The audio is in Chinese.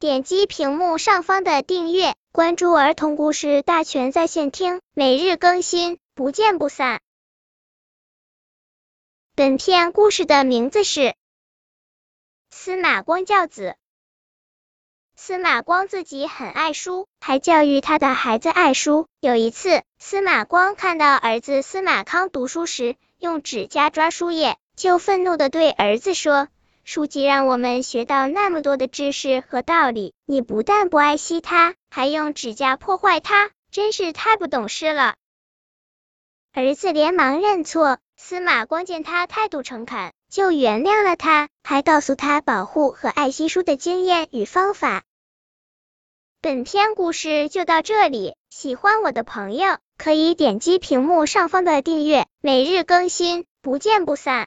点击屏幕上方的订阅，关注儿童故事大全在线听，每日更新，不见不散。本片故事的名字是司马光教子。司马光自己很爱书，还教育他的孩子爱书。有一次，司马光看到儿子司马康读书时用指甲抓书页，就愤怒的对儿子说：“书籍让我们学到那么多的知识和道理，你不但不爱惜它，还用指甲破坏它，真是太不懂事了。”儿子连忙认错。司马光见他态度诚恳，就原谅了他，还告诉他保护和爱惜书的经验与方法。本篇故事就到这里，喜欢我的朋友可以点击屏幕上方的订阅，每日更新，不见不散。